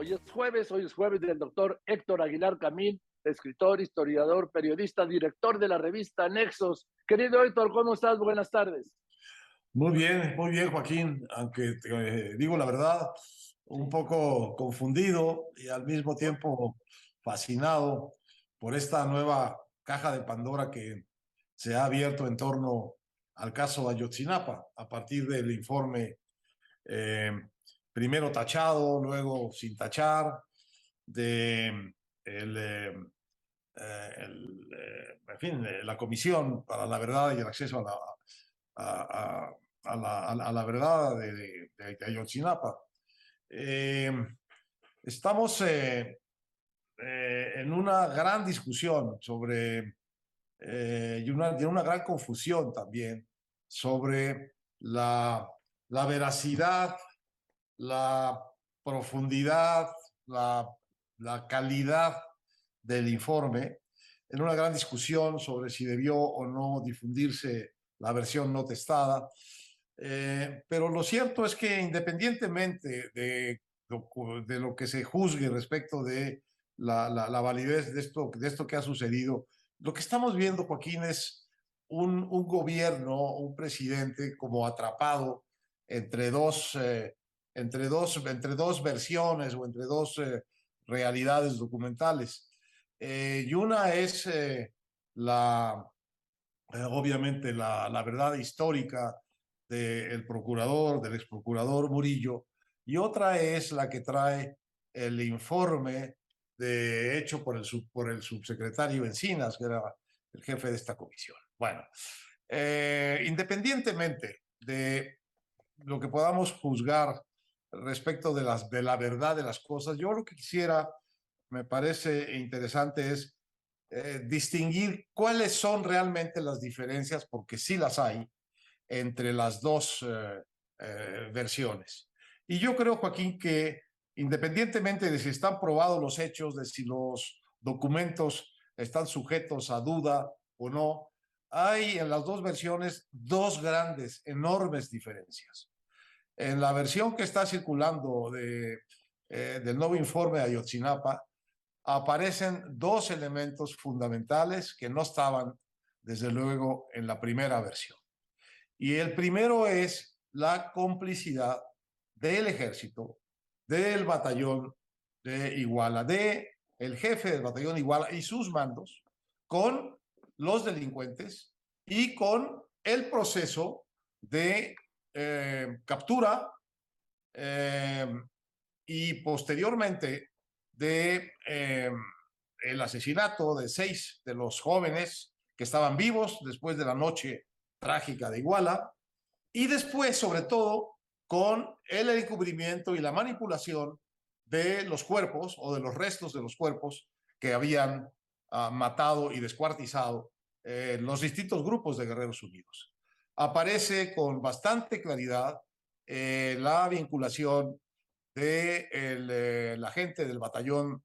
Hoy es jueves, hoy es jueves del doctor Héctor Aguilar Camín, escritor, historiador, periodista, director de la revista Nexos. Querido Héctor, ¿cómo estás? Buenas tardes. Muy bien, muy bien, Joaquín, aunque te digo la verdad, un poco confundido y al mismo tiempo fascinado por esta nueva caja de Pandora que se ha abierto en torno al caso Ayotzinapa a partir del informe eh, primero tachado, luego sin tachar, de eh, eh, fin, la Comisión para la Verdad y el Acceso a la, a, la, Verdad de, de, de Ayotzinapa. estamos en una gran discusión sobre eh, y, una, una gran confusión también sobre la, la veracidad, la profundidad, la, la calidad del informe, en una gran discusión sobre si debió o no difundirse la versión no testada. Eh, pero lo cierto es que independientemente de, de lo que se juzgue respecto de la, la, validez de esto, de esto que ha sucedido, lo que estamos viendo, Joaquín, es un, un gobierno, un presidente como atrapado entre dos, eh, entre dos, entre dos versiones o entre dos eh, realidades documentales. Eh, y una es la, obviamente, la, la, verdad histórica del procurador, del ex procurador Murillo, y otra es la que trae el informe de hecho por el, por el subsecretario Encinas, que era el jefe de esta comisión. Bueno, eh, independientemente de lo que podamos juzgar respecto de, las, de la verdad de las cosas, yo lo que quisiera, me parece interesante, es eh, distinguir cuáles son realmente las diferencias, porque sí las hay, entre las dos eh, versiones. Y yo creo, Joaquín, que independientemente de si están probados los hechos, de si los documentos están sujetos a duda o no, hay en las dos versiones dos grandes, enormes diferencias. En la versión que está circulando eh, del nuevo informe de Ayotzinapa, aparecen dos elementos fundamentales que no estaban, desde luego, en la primera versión. Y el primero es la complicidad del ejército del batallón de Iguala, de el jefe del batallón Iguala y sus mandos con los delincuentes y con el proceso de eh, captura eh, y posteriormente de eh, el asesinato de seis de los jóvenes que estaban vivos después de la noche trágica de Iguala y después, sobre todo, con el encubrimiento y la manipulación de los cuerpos o de los restos de los cuerpos que habían uh, matado y descuartizado los distintos grupos de Guerreros Unidos. Aparece con bastante claridad eh, la vinculación de el, eh, la gente del batallón,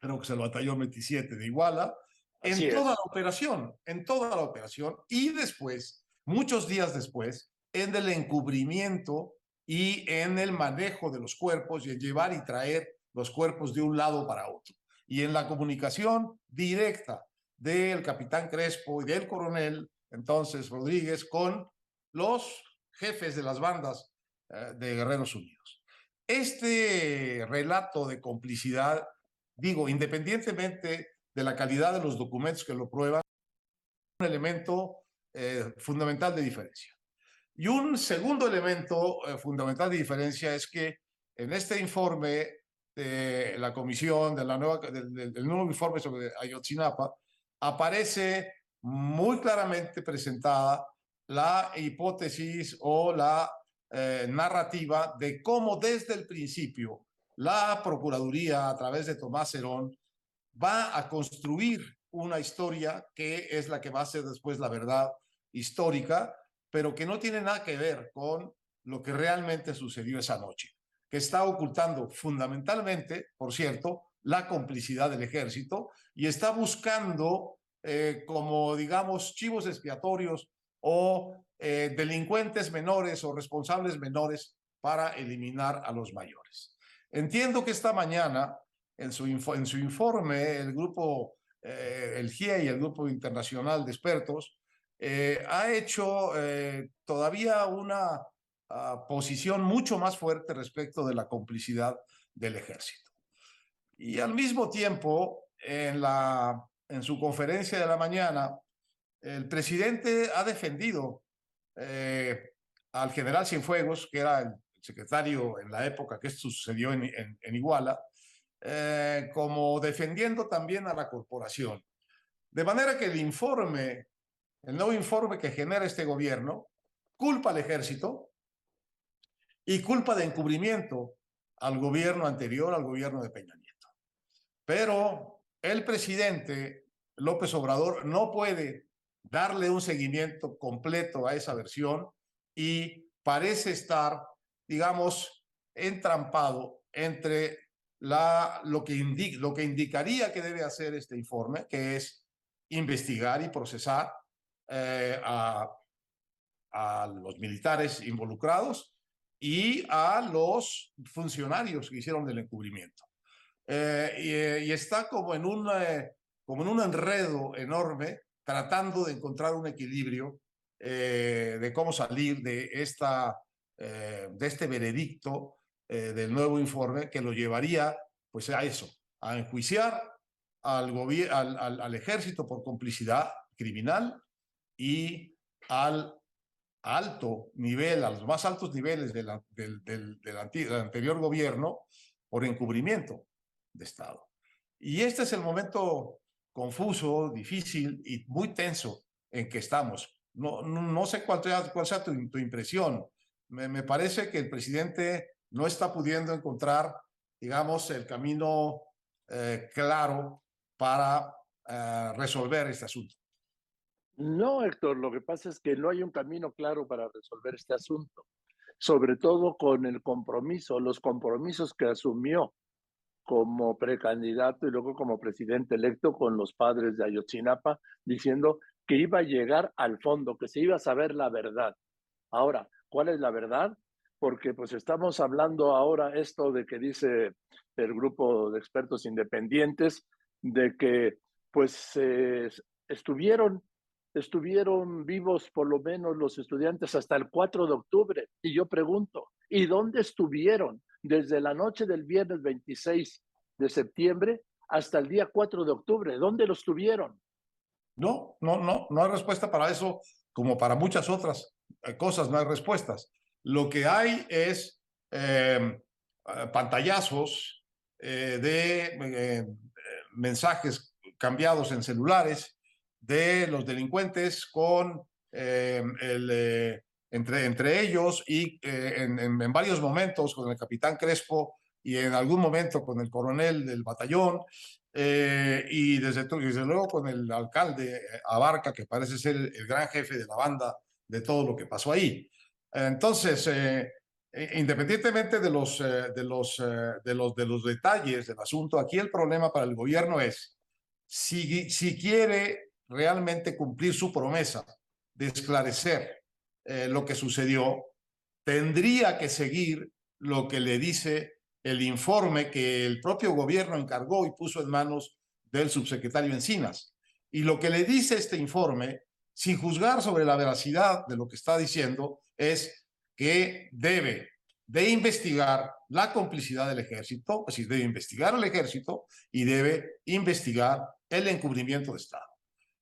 creo que es el batallón 27 de Iguala, en Así toda es. la operación, en toda la operación, y después, muchos días después, en el encubrimiento y en el manejo de los cuerpos y en llevar y traer los cuerpos de un lado para otro. Y en la comunicación directa del capitán Crespo y del coronel, entonces Rodríguez, con los jefes de las bandas eh, de Guerreros Unidos. Este relato de complicidad, digo, independientemente de la calidad de los documentos que lo prueban, un elemento eh, fundamental de diferencia. Y un segundo elemento eh, fundamental de diferencia es que en este informe de la comisión, del, nuevo informe sobre Ayotzinapa, aparece muy claramente presentada la hipótesis o la eh, narrativa de cómo desde el principio la Procuraduría, a través de Tomás Herón, va a construir una historia que es la que va a ser después la verdad histórica, pero que no tiene nada que ver con lo que realmente sucedió esa noche, que está ocultando fundamentalmente, por cierto, la complicidad del ejército y está buscando eh, como, digamos, chivos expiatorios o eh, delincuentes menores o responsables menores para eliminar a los mayores. Entiendo que esta mañana, en su, en su informe, el grupo, eh, el GIE y el grupo internacional de expertos, eh, ha hecho eh, todavía una ah, posición mucho más fuerte respecto de la complicidad del ejército. Y al mismo tiempo, en, la, en su conferencia de la mañana, el presidente ha defendido al general Cienfuegos, que era el secretario en la época que esto sucedió en, en, Iguala, eh, como defendiendo también a la corporación. De manera que el informe, el nuevo informe que genera este gobierno, culpa al ejército y culpa de encubrimiento al gobierno anterior, al gobierno de Peña Nieto. Pero el presidente López Obrador no puede darle un seguimiento completo a esa versión y parece estar digamos, entrampado entre lo, que lo que indicaría que debe hacer este informe, que es investigar y procesar eh, a, los militares involucrados y a los funcionarios que hicieron el encubrimiento. Eh, y, está como en, un, eh, como en un enredo enorme tratando de encontrar un equilibrio de cómo salir de esta eh, de este veredicto eh, del nuevo informe que lo llevaría pues a eso, a enjuiciar al, al, al, ejército por complicidad criminal y al alto nivel, a los más altos niveles del, del, del, anterior gobierno por encubrimiento de Estado. Y este es el momento confuso, difícil y muy tenso en que estamos. No, no, sé cuál, sea tu, tu, impresión, me, parece que el presidente no está pudiendo encontrar, digamos, el camino eh, claro para eh, resolver este asunto. No, Héctor, lo que pasa es que no hay un camino claro para resolver este asunto, sobre todo con el compromiso, los compromisos que asumió como precandidato y luego como presidente electo con los padres de Ayotzinapa, diciendo que iba a llegar al fondo, que se iba a saber la verdad. Ahora, ¿Cuál es la verdad? Porque pues estamos hablando ahora esto de que dice el grupo de expertos independientes, de que pues estuvieron, estuvieron vivos por lo menos los estudiantes hasta el 4 de octubre. Y yo pregunto, ¿y dónde estuvieron desde la noche del viernes 26 de septiembre hasta el día 4 de octubre? ¿Dónde los tuvieron? No, no, no, no hay respuesta para eso como para muchas otras cosas, no hay respuestas. Lo que hay es em, eh, pantallazos eh, de eh, mensajes cambiados en celulares de los delincuentes con em, el, entre, entre ellos y en, en, varios momentos con el capitán Crespo y en algún momento con el coronel del batallón y desde, desde, luego con el alcalde Abarca, que parece ser el gran jefe de la banda de todo lo que pasó ahí. Entonces, eh, e, independientemente de los, eh, de, los, eh, de, los, de los detalles del asunto, aquí el problema para el gobierno es si, si quiere realmente cumplir su promesa de esclarecer lo que sucedió, tendría que seguir lo que le dice el informe que el propio gobierno encargó y puso en manos del subsecretario Encinas. Y lo que le dice este informe sin juzgar sobre la veracidad de lo que está diciendo, es que debe de investigar la complicidad del ejército, es decir, debe investigar al ejército y debe investigar el encubrimiento de Estado.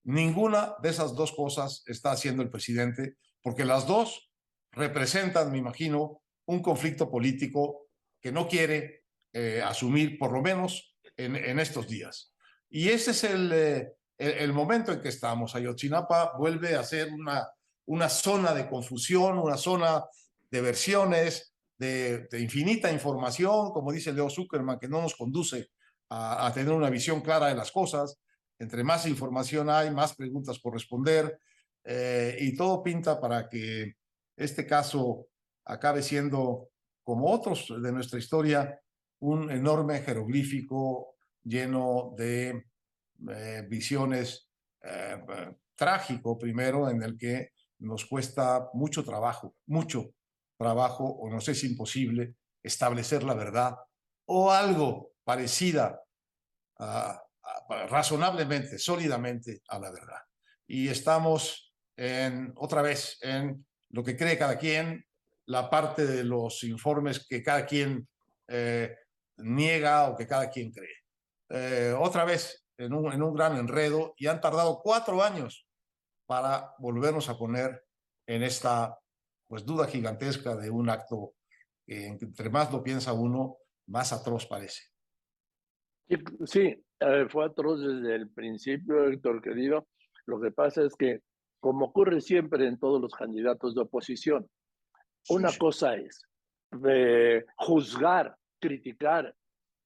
Ninguna de esas dos cosas está haciendo el presidente, porque las dos representan, me imagino, un conflicto político que no quiere eh, asumir, por lo menos en, estos días. Y ese es el, eh, el, momento en que estamos. Ayotzinapa vuelve a ser una, una zona de confusión, una zona de versiones, de, infinita información, como dice Leo Zuckerman, que no nos conduce a, tener una visión clara de las cosas. Entre más información hay, más preguntas por responder, eh, y todo pinta para que este caso acabe siendo, como otros de nuestra historia, un enorme jeroglífico lleno de eh, visiones eh, trágico primero en el que nos cuesta mucho trabajo, mucho trabajo, o no sé si imposible, establecer la verdad o algo parecida razonablemente, sólidamente a la verdad. Y estamos en, otra vez en lo que cree cada quien, la parte de los informes que cada quien eh, niega o que cada quien cree. Eh, otra vez en un, en un gran enredo y han tardado cuatro años para volvernos a poner en esta pues duda gigantesca de un acto que entre más lo piensa uno, más atroz parece. Sí, eh, fue atroz desde el principio, Héctor querido. Lo que pasa es que, como ocurre siempre en todos los candidatos de oposición, una cosa es eh, juzgar, criticar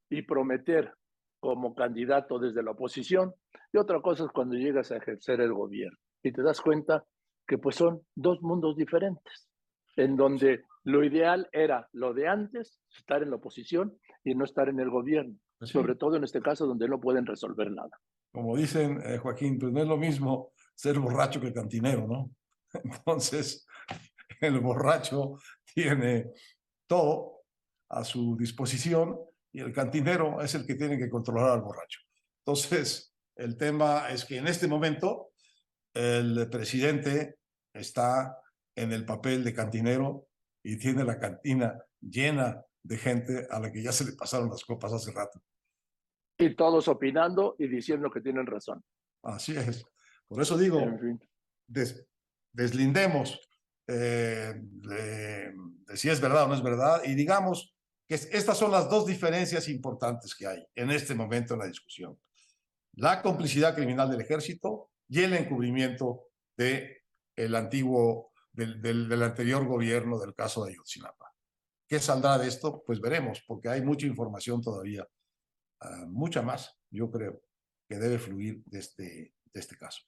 y prometer como candidato desde la oposición, y otra cosa es cuando llegas a ejercer el gobierno y te das cuenta que pues son dos mundos diferentes, en donde lo ideal era lo de antes, estar en la oposición y no estar en el gobierno, sobre todo en este caso donde no pueden resolver nada. Como dicen, eh, Joaquín, pues no es lo mismo ser borracho que cantinero, ¿no? Entonces, el borracho tiene todo a su disposición y el cantinero es el que tiene que controlar al borracho. Entonces, el tema es que en este momento el presidente está en el papel de cantinero y tiene la cantina llena de gente a la que ya se le pasaron las copas hace rato. Y todos opinando y diciendo que tienen razón. Así es. Por eso digo, deslindemos eh, de, si es verdad o no es verdad y digamos que estas son las dos diferencias importantes que hay en este momento en la discusión. La complicidad criminal del ejército y el encubrimiento de el antiguo, del, del, anterior gobierno del caso de Ayotzinapa. ¿Qué saldrá de esto? Pues veremos, porque hay mucha información todavía, uh, mucha más, yo creo, que debe fluir de este, de este caso.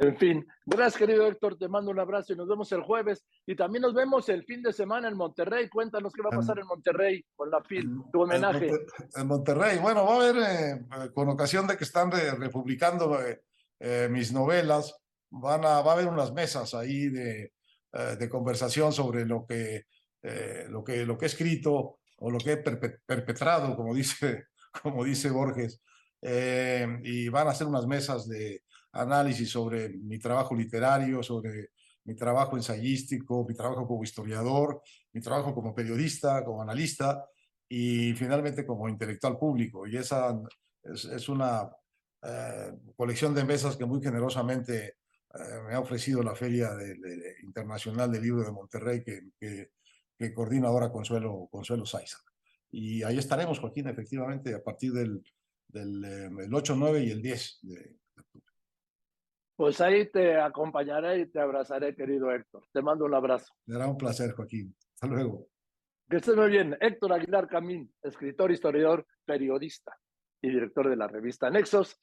En fin, gracias querido Héctor, te mando un abrazo y nos vemos el jueves. Y también nos vemos el fin de semana en Monterrey. Cuéntanos qué va a pasar en, Monterrey con la FIL, tu homenaje. En, Monterrey, bueno, va a haber, eh, con ocasión de que están republicando eh, eh, mis novelas, van a, va a haber unas mesas ahí de, de conversación sobre lo que, lo, que, lo que he escrito o lo que he perpetrado, como dice, como dice Borges. y van a ser unas mesas de análisis sobre mi trabajo literario, sobre mi trabajo ensayístico, mi trabajo como historiador, mi trabajo como periodista, como analista y finalmente como intelectual público. Y esa es, una eh, colección de mesas que muy generosamente eh, me ha ofrecido la Feria Internacional del Libro de Monterrey que, que, coordina ahora Consuelo, Consuelo Saiza. Y ahí estaremos, Joaquín, efectivamente, a partir del, del el 8, 9 y el 10 de, pues ahí te acompañaré y te abrazaré, querido Héctor. Te mando un abrazo. Será un placer, Joaquín. Hasta luego. Que estés muy bien. Héctor Aguilar Camín, escritor, historiador, periodista y director de la revista Nexos.